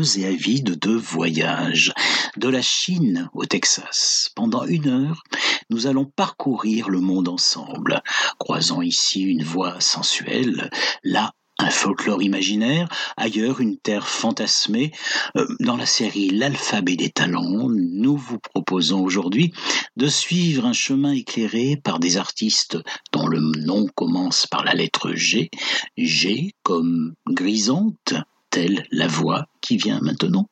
et avides de voyage. De la Chine au Texas. Pendant une heure, nous allons parcourir le monde ensemble, croisant ici une voix sensuelle, là un folklore imaginaire, ailleurs une terre fantasmée. Euh, Dans la série L'alphabet des talents, nous vous proposons aujourd'hui de suivre un chemin éclairé par des artistes dont le nom commence par la lettre G, G comme grisante, telle la voix qui vient maintenant.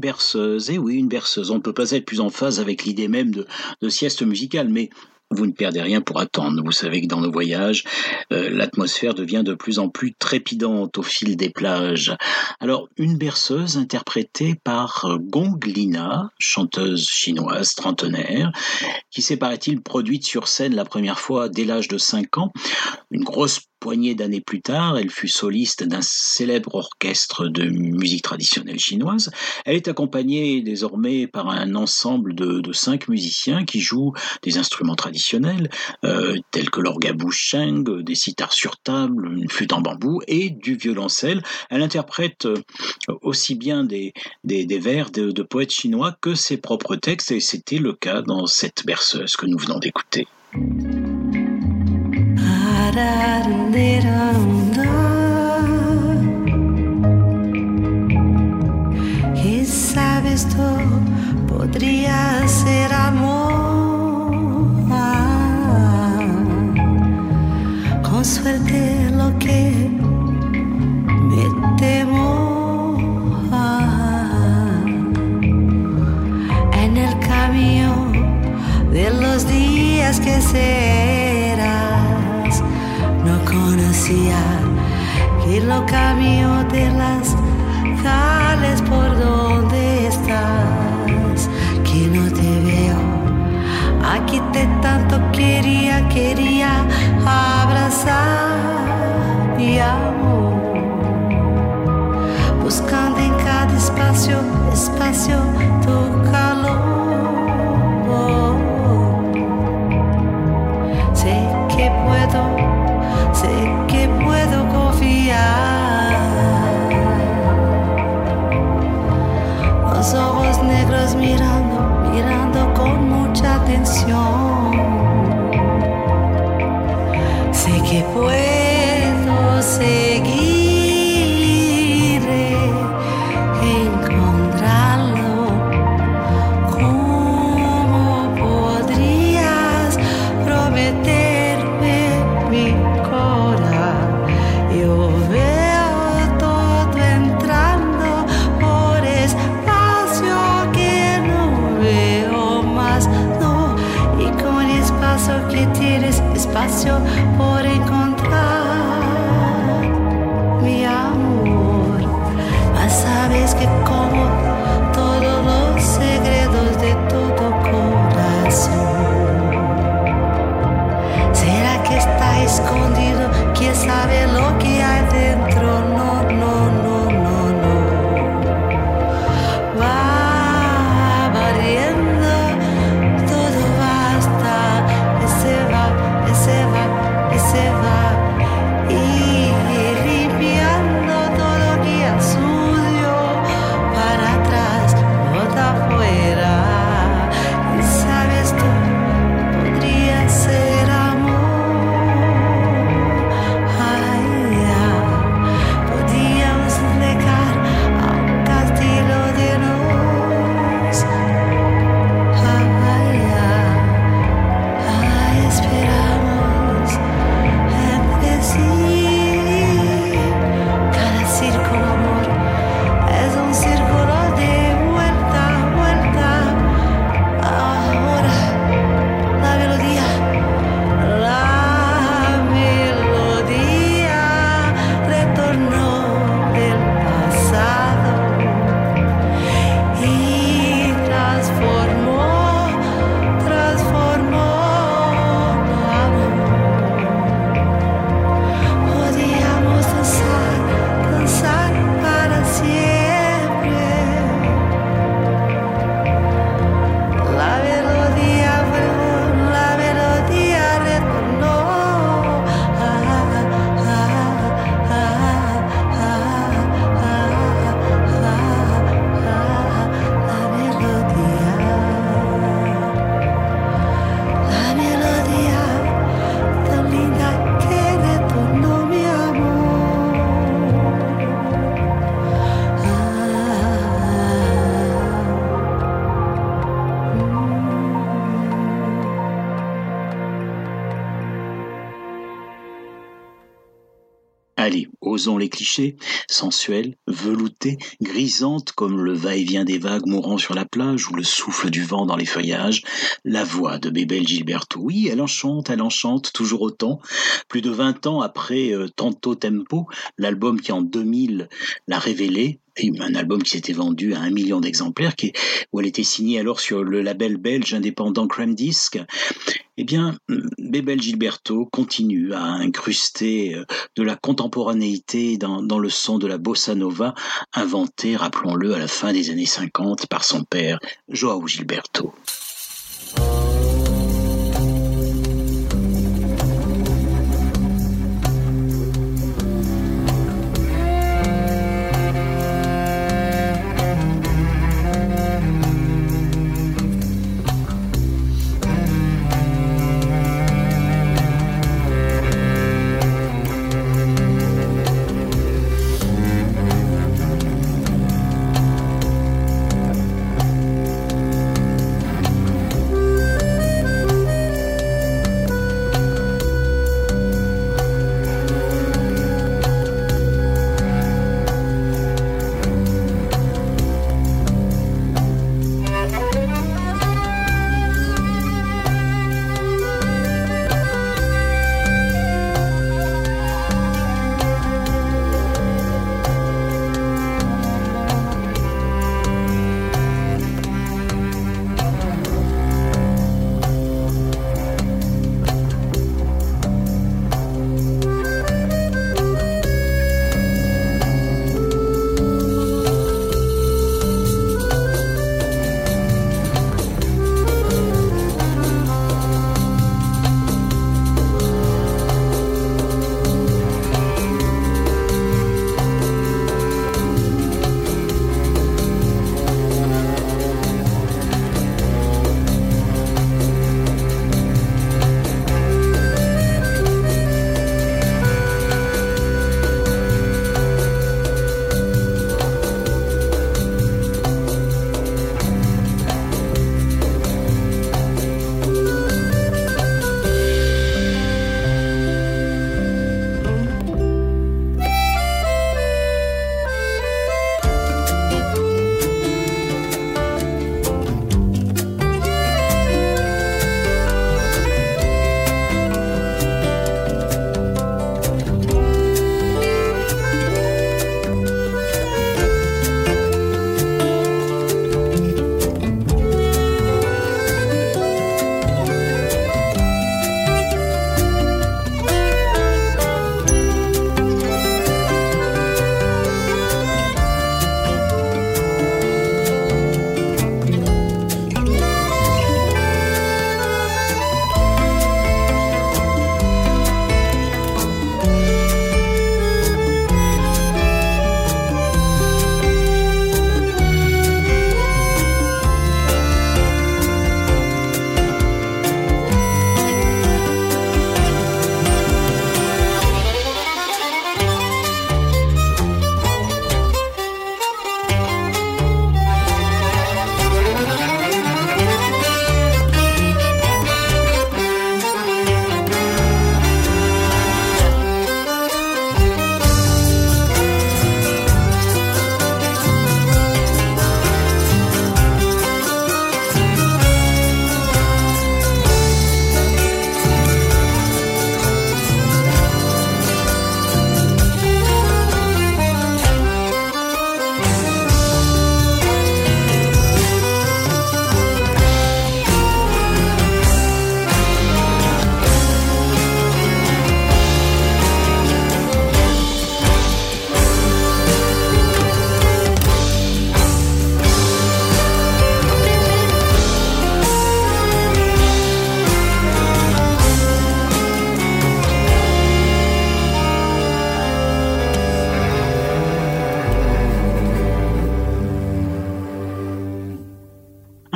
Une berceuse, et oui, une berceuse. On ne peut pas être plus en phase avec l'idée même de, sieste musicale, mais vous ne perdez rien pour attendre. Vous savez que dans nos voyages, euh, l'atmosphère devient de plus en plus trépidante au fil des plages. Alors, une berceuse interprétée par Gong Lina, chanteuse chinoise trentenaire, qui s'est, paraît-il, produite sur scène la première fois dès l'âge de 5 ans. Une grosse poignée d'années plus tard, elle fut soliste d'un célèbre orchestre de musique traditionnelle chinoise. Elle est accompagnée désormais par un ensemble de, cinq musiciens qui jouent des instruments traditionnels, euh, tels que l'orgabou sheng, des sitars sur table, une flûte en bambou et du violoncelle. Elle interprète euh, aussi bien des, vers de poètes chinois que ses propres textes, et c'était le cas dans cette berceuse que nous venons d'écouter. Quizá esto podría ser amor. Con suerte lo que me temo en el camino de los días que serás. Que lo camino de las calles por donde estás, que no te veo. Aquí te tanto quería, quería abrazar mi amor, buscando en cada espacio, espacio basket. Les clichés, sensuelle, veloutée, grisante comme le va-et-vient des vagues mourant sur la plage ou le souffle du vent dans les feuillages, la voix de Bébel Gilberto. Oui, elle enchante, elle enchante toujours autant. Plus de 20 ans après euh, Tanto Tempo, l'album qui en 2000 l'a révélé, un album qui s'était vendu à un million d'exemplaires, où elle était signée alors sur le label belge indépendant Crème Disc. Eh bien, Bébel Gilberto continue à incruster euh, de la contemporanéité dans, dans le son de la bossa nova, inventé, rappelons-le, à la fin des années 50 par son père, Joao Gilberto.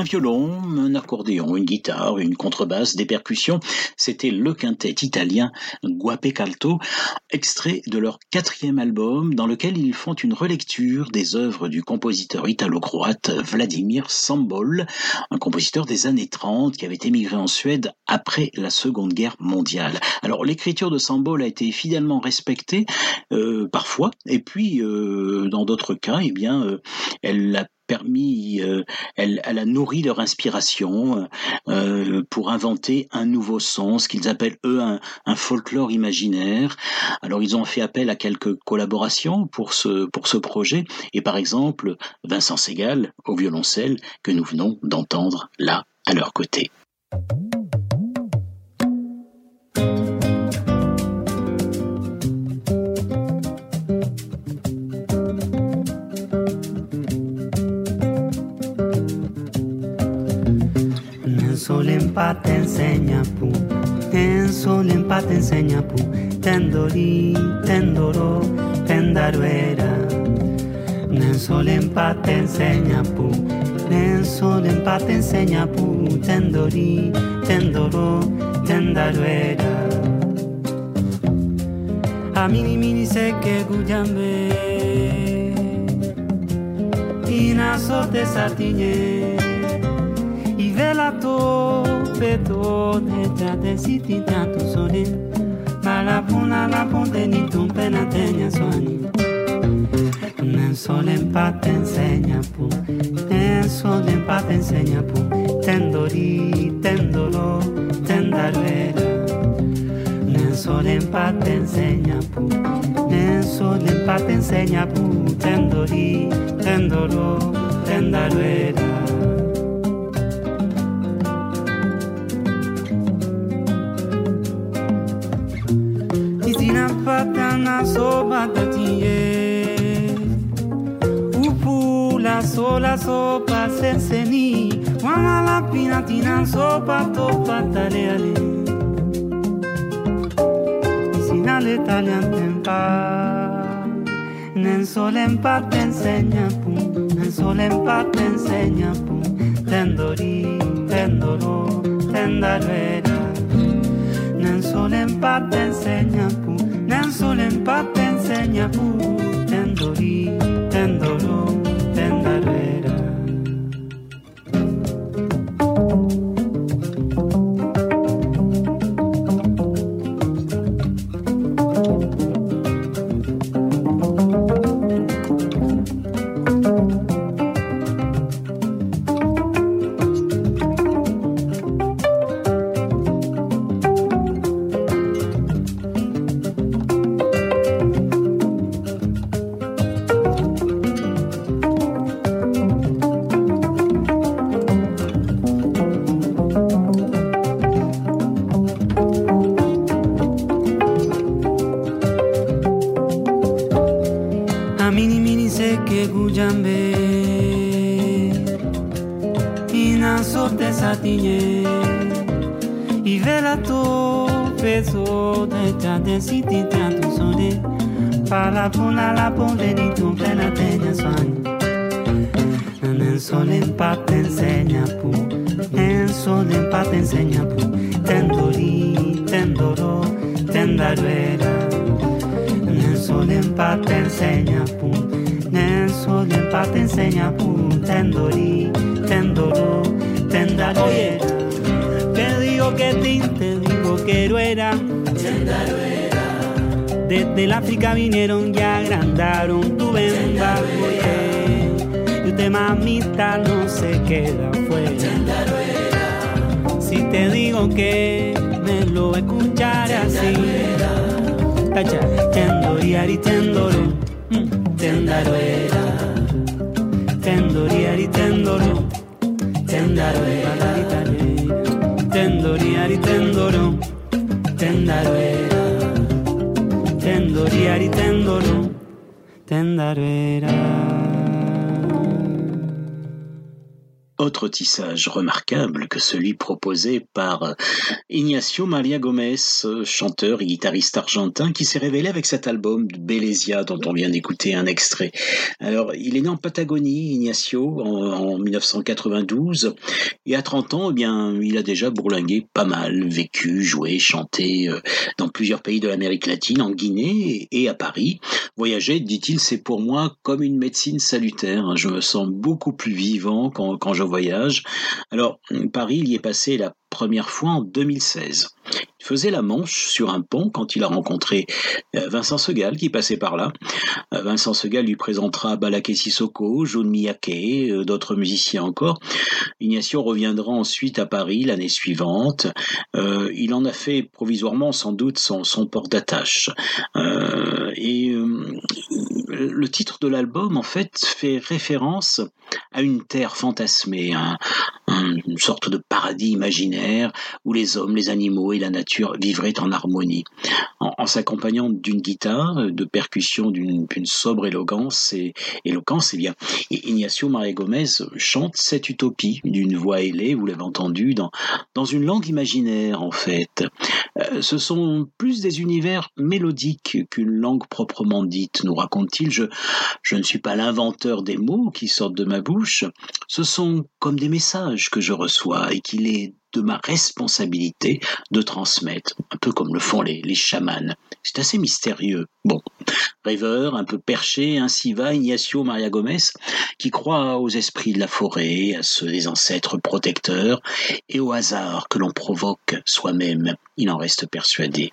Un violon, un accordéon, une guitare, une contrebasse, des percussions. C'était le quintet italien Guape Calto, extrait de leur quatrième album dans lequel ils font une relecture des œuvres du compositeur italo-croate Vladimir Sambol, un compositeur des années 30 qui avait émigré en Suède après la Seconde Guerre mondiale. Alors l'écriture de Sambol a été fidèlement respectée euh, parfois, et puis euh, dans d'autres cas, eh bien, euh, elle a permis, euh, elle, a nourri leur inspiration euh, pour inventer un nouveau ce qu'ils appellent eux un, un, folklore imaginaire. Alors ils ont fait appel à quelques collaborations pour ce pour ce projet, et par exemple Vincent Segal au violoncelle que nous venons d'entendre là à leur côté. Solempa te enseña pu, en solempa te enseña pu, tendori, tendoro, tendaruera. En solempa te enseña pu, en solempa te enseña pu, tendori, tendoro, tendaruera. A mini mini se que guyambe, y naso te satiñe la tope gelato peto deja desiti tanto sole ma la puna la ponte ni tu pena tegna sogni nel sole impate insegna pu. Nel sole impate insegna pu tendori tendolo tendarvera nel sole impate insegna pu nel sole impate insegna pu. Tendori tendolo tendarvera patana sopa tatinye Upu la sola sopa senseni Wana la pina tina sopa topa tale ale Sina l'italian tempa Nen solen pa te enseña pum. Nen solen pa te enseña pum. Tendori, tendoro, tendaruera Nen solen pa te enseña pum nen sulen bat enseña gu, tendori, tendoro. África vinieron y agrandaron tu venda. Y usted mamita no se queda fuera. Si te digo que me lo escucharé así. Tacha, tendoriari tendoro, mm, tendaruera. Tendoriari tendoro, tendaruera. Tendoriari tendoro, tendaruera. egiten dolo tissage remarquable que celui proposé par Ignacio Maria Gomez, chanteur et guitariste argentin qui s'est révélé avec cet album Belesia dont on vient d'écouter un extrait. Alors, il est né en Patagonie, Ignacio, en, 1992, et à 30 ans, eh bien, il a déjà bourlingué pas mal, vécu, joué, chanté euh, dans plusieurs pays de l'Amérique latine, en Guinée et à Paris. Voyager, dit-il, c'est pour moi comme une médecine salutaire. Je me sens beaucoup plus vivant quand, quand je voyage. Alors, Paris, il y est passé la première fois en 2016. Il faisait la manche sur un pont quand il a rencontré euh, Vincent Segal qui passait par là. Euh, Vincent Segal lui présentera Balaké Sissoko, Jun Miyake, euh, d'autres musiciens encore. Ignacio reviendra ensuite à Paris l'année suivante. il en a fait provisoirement sans doute son, port d'attache. et le titre de l'album en fait fait référence à une terre fantasmée, une sorte de paradis imaginaire où les hommes, les animaux et la nature vivraient en harmonie, en, s'accompagnant d'une guitare, de percussions d'une sobre élégance et éloquence. Eh bien, Ignacio Maria Gomez chante cette utopie d'une voix ailée, vous l'avez entendu, dans, dans une langue imaginaire en fait. Euh, ce sont plus des univers mélodiques qu'une langue proprement dite, nous raconte-t-il. Je, je ne suis pas l'inventeur des mots qui sortent de ma bouche, ce sont comme des messages que je reçois et qu'il est de ma responsabilité de transmettre, un peu comme le font les, les chamans. C'est assez mystérieux. Bon, rêveur, un peu perché, ainsi va Ignacio Maria Gomez, qui croit aux esprits de la forêt, à ceux des ancêtres protecteurs, et au hasard que l'on provoque soi-même. Il en reste persuadé.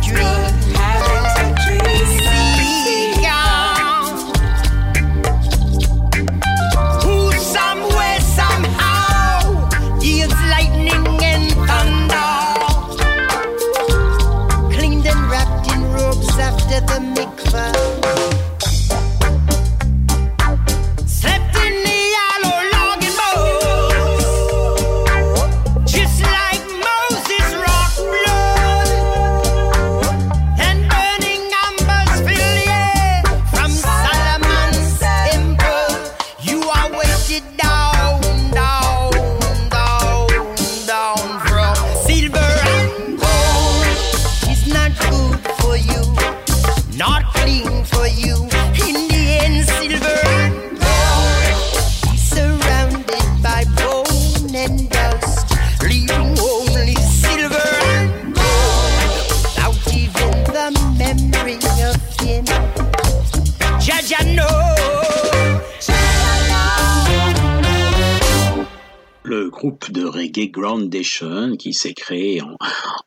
good. Qui s'est créé en,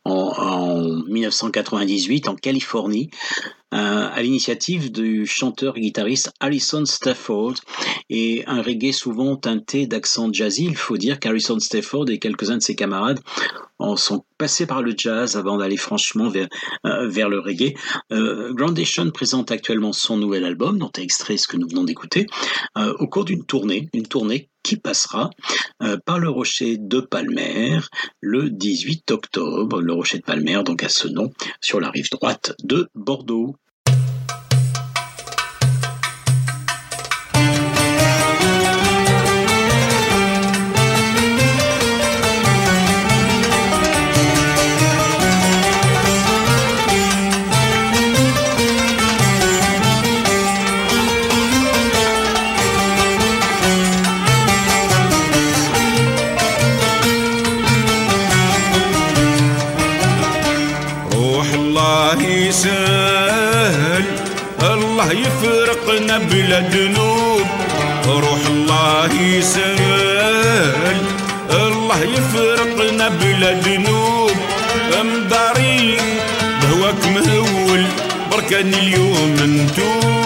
en, 1998 en Californie euh, à l'initiative du chanteur-guitariste Harrison Stafford et un reggae souvent teinté d'accent jazzy. Il faut dire qu'Harrison Stafford et quelques-uns de ses camarades en sont passés par le jazz avant d'aller franchement vers, euh, le reggae. Euh, Groundation présente actuellement son nouvel album, dont est extrait ce que nous venons d'écouter, au cours d'une tournée, une tournée qui passera euh, par le rocher de Palmer le 18 octobre. Le rocher de Palmer, donc à ce nom, sur la rive droite de Bordeaux. ولا جنوب مدارين بهواك مهول بركاني اليوم نتوم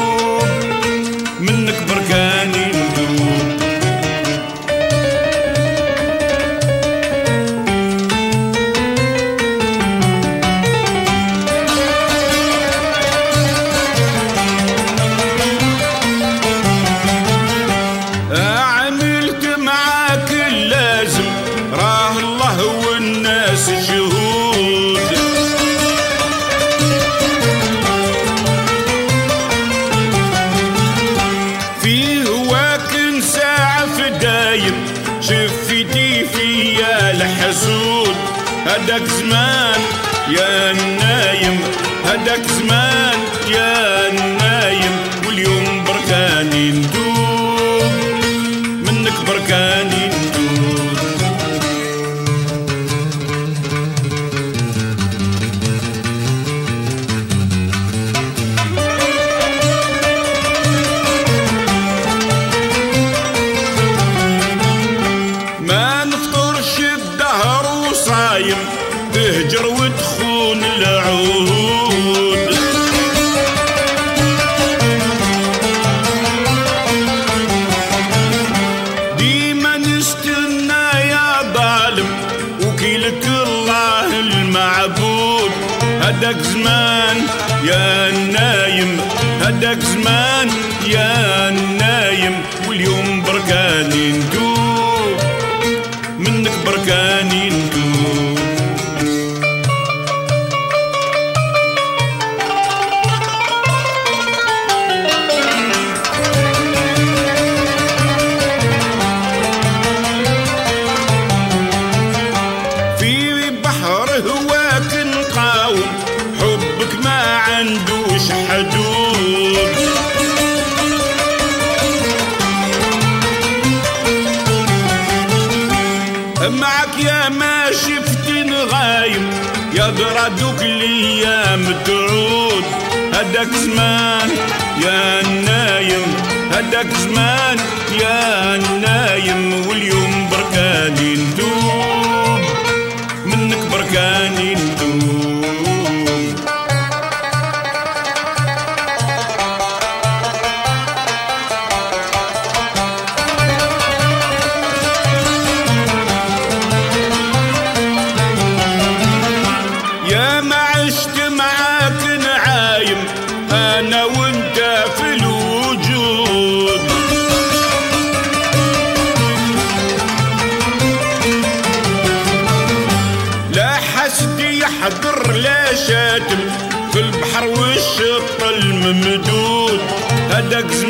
ducks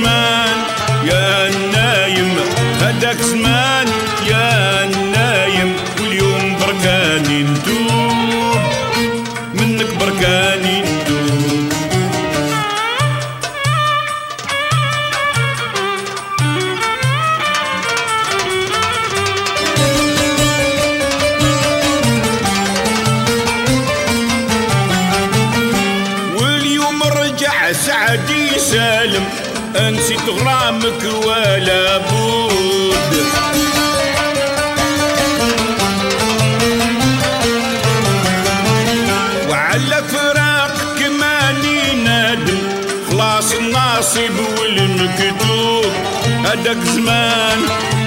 هداك زمان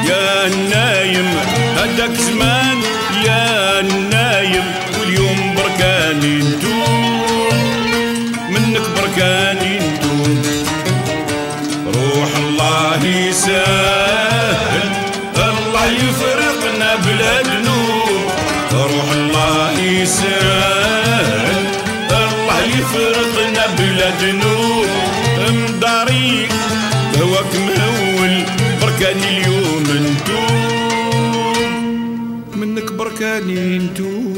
يا نايم هداك زمان يا نايم واليوم بركاني ندوم منك بركاني ندوم. روح الله يسهل الله يفرقنا بلا ذنوب روح الله يسهل الله يفرقنا بلا ذنوب turn into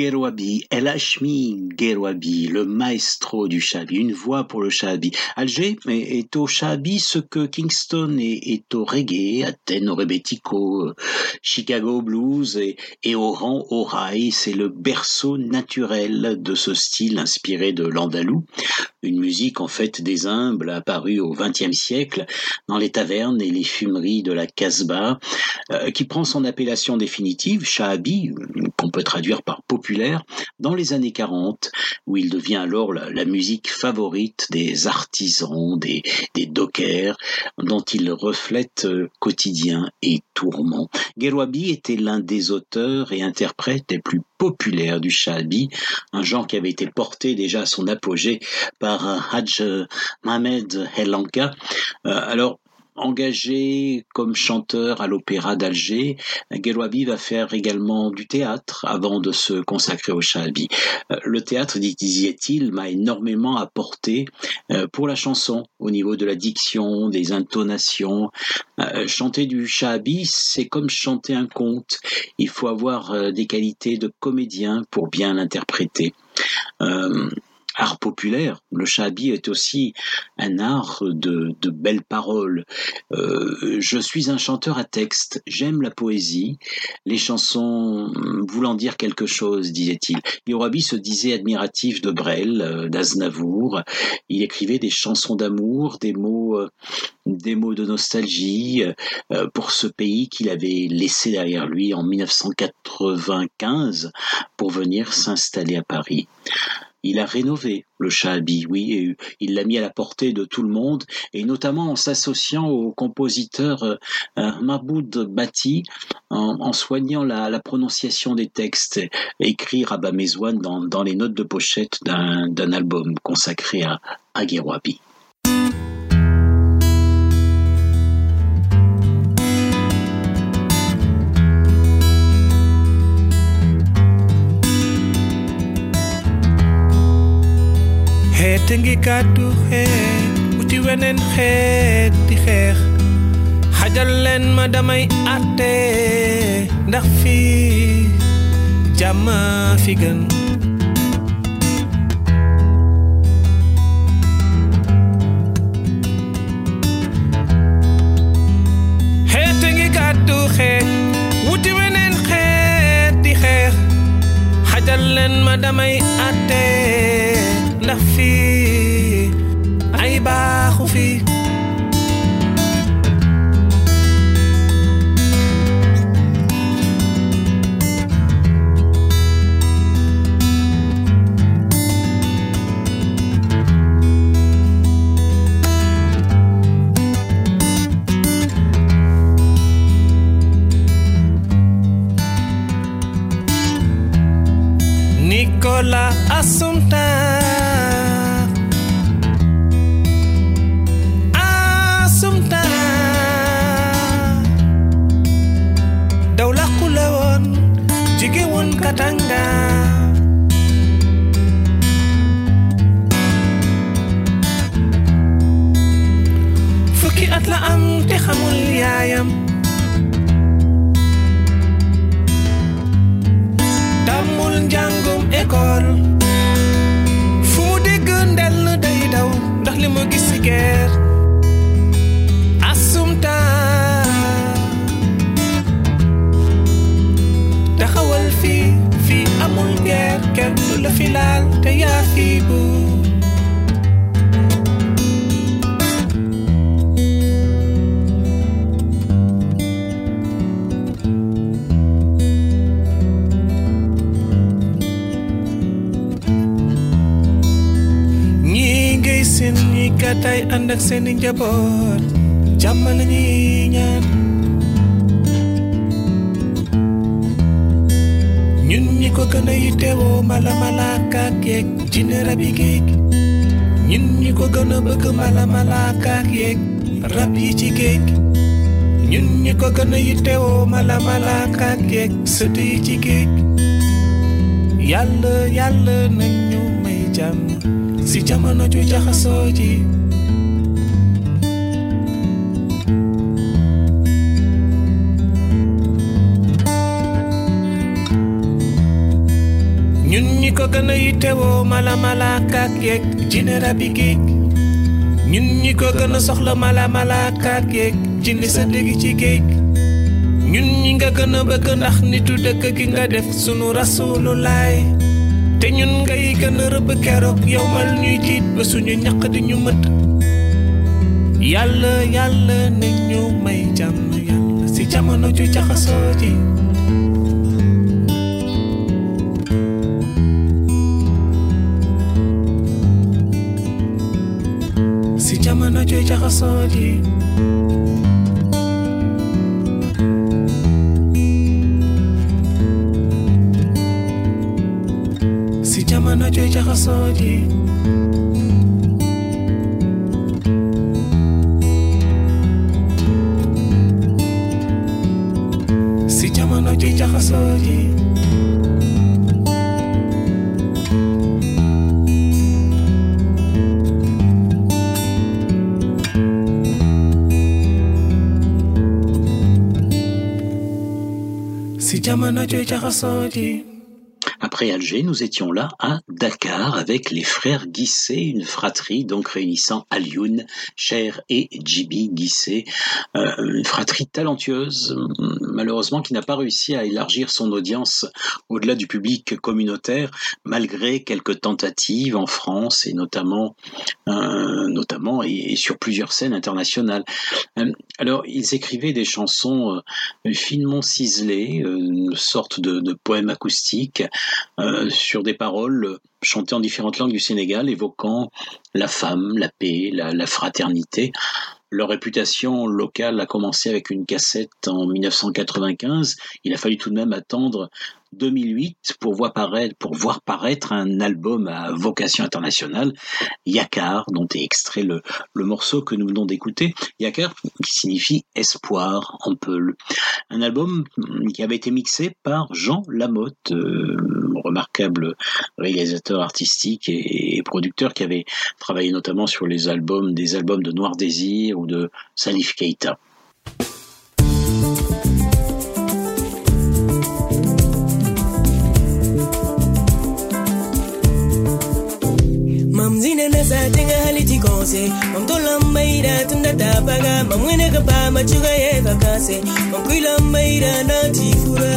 Guerouabi, El Hachmi Guerouabi, le maestro du Shabi, une voix pour le Shabi. Alger est au Shabi ce que Kingston est, au reggae, Athènes au rebetiko, Chicago blues et, et Oran au rail. C'est le berceau naturel de ce style inspiré de l'andalou, une musique en fait des humbles apparue au XXe siècle dans les tavernes et les fumeries de la Casbah, euh, qui prend son appellation définitive, Shabi, qu'on peut traduire par populaire dans les années 40, où il devient alors la, musique favorite des artisans, des, dockers, dont il reflète euh, quotidien et tourment. Gerouabi était l'un des auteurs et interprètes les plus populaires du shabi, un genre qui avait été porté déjà à son apogée par euh, Hajj Mohamed El Lanka. Euh, alors, engagé comme chanteur à l'opéra d'Alger, Gerouabi va faire également du théâtre avant de se consacrer au shabi. Euh, Le théâtre, disait-il, m'a énormément apporté euh, pour la chanson, au niveau de la diction, des intonations. Euh, Chanter du shabi, c'est comme chanter un conte. Il faut avoir des qualités de comédien pour bien l'interpréter. Art populaire. Le shabi est aussi un art de, belles paroles. Euh, je suis un chanteur à texte, j'aime la poésie, les chansons voulant dire quelque chose, disait-il. Yorabi se disait admiratif de Brel, euh, d'Aznavour. Il écrivait des chansons d'amour, des mots, euh, des mots de nostalgie pour ce pays qu'il avait laissé derrière lui en 1995 pour venir s'installer à Paris. Il a rénové le Shahabi, oui, et il l'a mis à la portée de tout le monde, et notamment en s'associant au compositeur euh, Mahmoud Bati, en, soignant la, prononciation des textes, écrit Rabah Mezouane dans, les notes de pochette d'un album consacré à, à. Xeete ngi kàddu xeet uti weneen xeet di xeex xajal leen ma damay àtte ndax fii jàmm fi gën xeete ngi kàddu xeet wuti weneen xeet di xeex xajal leen ma damay àtte la fille Aïba Roufi ko oh, gën a yittewoo mala malaaka ak yeeg sët ci géej yàlla yàlla nañ may jàmm. Si jamono ju jaxasoo ji. Ñun ñi ko gën a yittewoo mala malaaka ak yeeg jinne rabi géej ñun ñi ko gën a soxla mala malaaka ak yeeg jinne sa dégg ci géej ñun ñi nga gën a bëgg ndax nitu dëkk gi nga def sunu rasulu laay te ñun ngay gën a rëbb keroog yow mal ñuy tiit ba suñu ñaq di ñu mët. Yàlla yàlla ne ñu may jàmm yàlla si jamono ju jaxasoo ji. Si jamono ju jaxasoo ji si ju jaxasoo ji si jamono ju jaxasoo ji si jamono ji Après nous étions là à Dakar avec les frères Guissé, une fratrie donc réunissant Alioune, Cher et Djibi Guissé, euh, une fratrie talentueuse, malheureusement qui n'a pas réussi à élargir son audience au-delà du public communautaire, malgré quelques tentatives en France et notamment, euh, notamment et, sur plusieurs scènes internationales. Euh, alors, ils écrivaient des chansons finement ciselées, une sorte de, de poème acoustique. Euh, sur des paroles chantées en différentes langues du Sénégal, évoquant la femme, la paix, la, la, fraternité. Leur réputation locale a commencé avec une cassette en 1995. Il a fallu tout de même attendre 2008 pour voir paraître, un album à vocation internationale, Yakar, dont est extrait le, le morceau que nous venons d'écouter. Yakar, qui signifie espoir en peul. Un album qui avait été mixé par Jean Lamotte, euh, remarquable réalisateur artistique et, et, producteur qui avait travaillé notamment sur les albums, des albums de Noir Désir ou de Salif Keita. sinene satinga halitikose mamtolammaira tundatapaga mamwenekapa machugayekakase mamkwilammaira natifura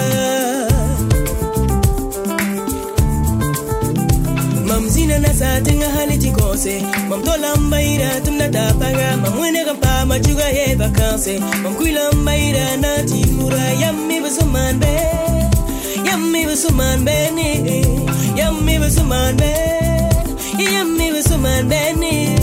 mamzina na satinga halitikose mamtolammaira tundatapaga mamwenekapa Yami mamkwilammaira natifura yammivasomanbe yammivasomanbene eh. yammivasomanbe Iya mi wi suman beni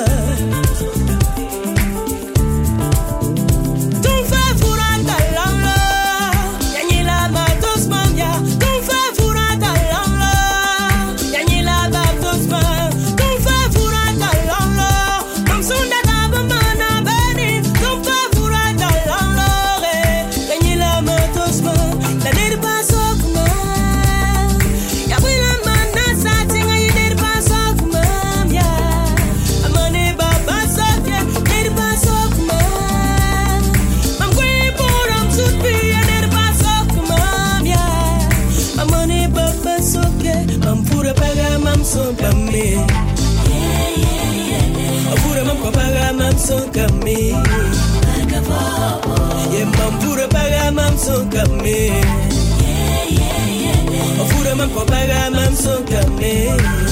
msokame yembambura bagama msokame ofura mampo bagama msokame yeah, yeah, yeah, yeah.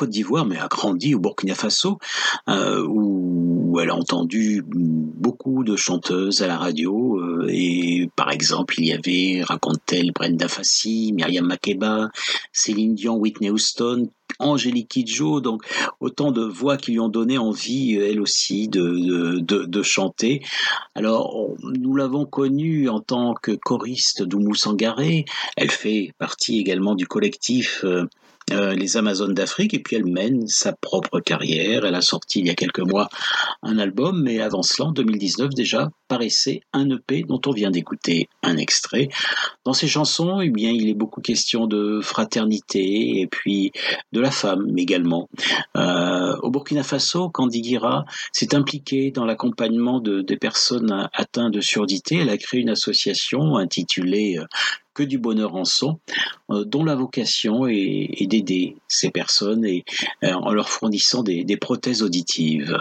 Côte d'Ivoire, mais a grandi au Burkina Faso, euh, où elle a entendu beaucoup de chanteuses à la radio. Euh, et par exemple, il y avait, raconte-t-elle, Brenda Fassi, Myriam Makeba, Céline Dion, Whitney Houston, Angélique Kidjo, donc autant de voix qui lui ont donné envie, elle aussi, de, de, de, chanter. Alors, nous l'avons connue en tant que choriste d'Oumou Sangaré. Elle fait partie également du collectif euh, euh, les Amazones d'Afrique, et puis elle mène sa propre carrière. Elle a sorti il y a quelques mois un album, mais avant cela, en 2019 déjà, paraissait un EP dont on vient d'écouter un extrait. Dans ses chansons, eh bien, il est beaucoup question de fraternité et puis de la femme également. Euh, au Burkina Faso, Candy Guira s'est impliquée dans l'accompagnement de, des personnes atteintes de surdité. Elle a créé une association intitulée euh, que du bonheur en son, euh, dont la vocation est, d'aider ces personnes euh, en leur fournissant des prothèses auditives.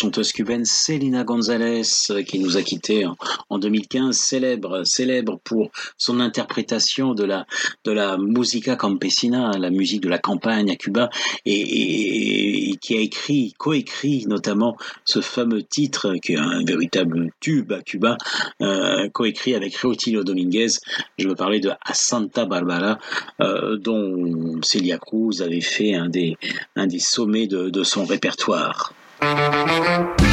Chanteuse cubaine Selena González qui nous a quittés en, 2015, célèbre, célèbre pour son interprétation de la de la musica campesina, la musique de la campagne à Cuba, et, qui a écrit, coécrit notamment ce fameux titre qui est un véritable tube à Cuba, euh, coécrit avec Rutilio Dominguez. Je veux parler de A Santa Barbara, euh, dont Celia Cruz avait fait un des un des sommets de, de son répertoire. Müzik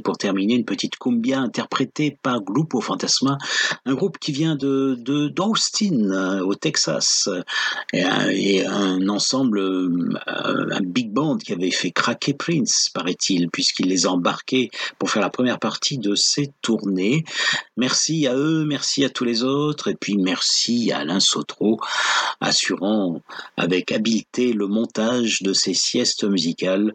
pour terminer, une petite cumbia interprétée par Grupo Fantasma, un groupe qui vient de d'Austin euh, au Texas et un, ensemble, euh, un big band qui avait fait craquer Prince, paraît-il, puisqu'il les a embarqués pour faire la première partie de ses tournées. Merci à eux, merci à tous les autres, et puis merci à Alain Sautreau, assurant avec habileté le montage de ces siestes musicales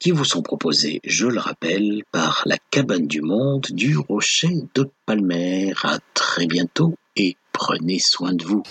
qui vous sont proposées, je le rappelle, par la cabane du monde du Rocher de Palmer. À très bientôt et prenez soin de vous.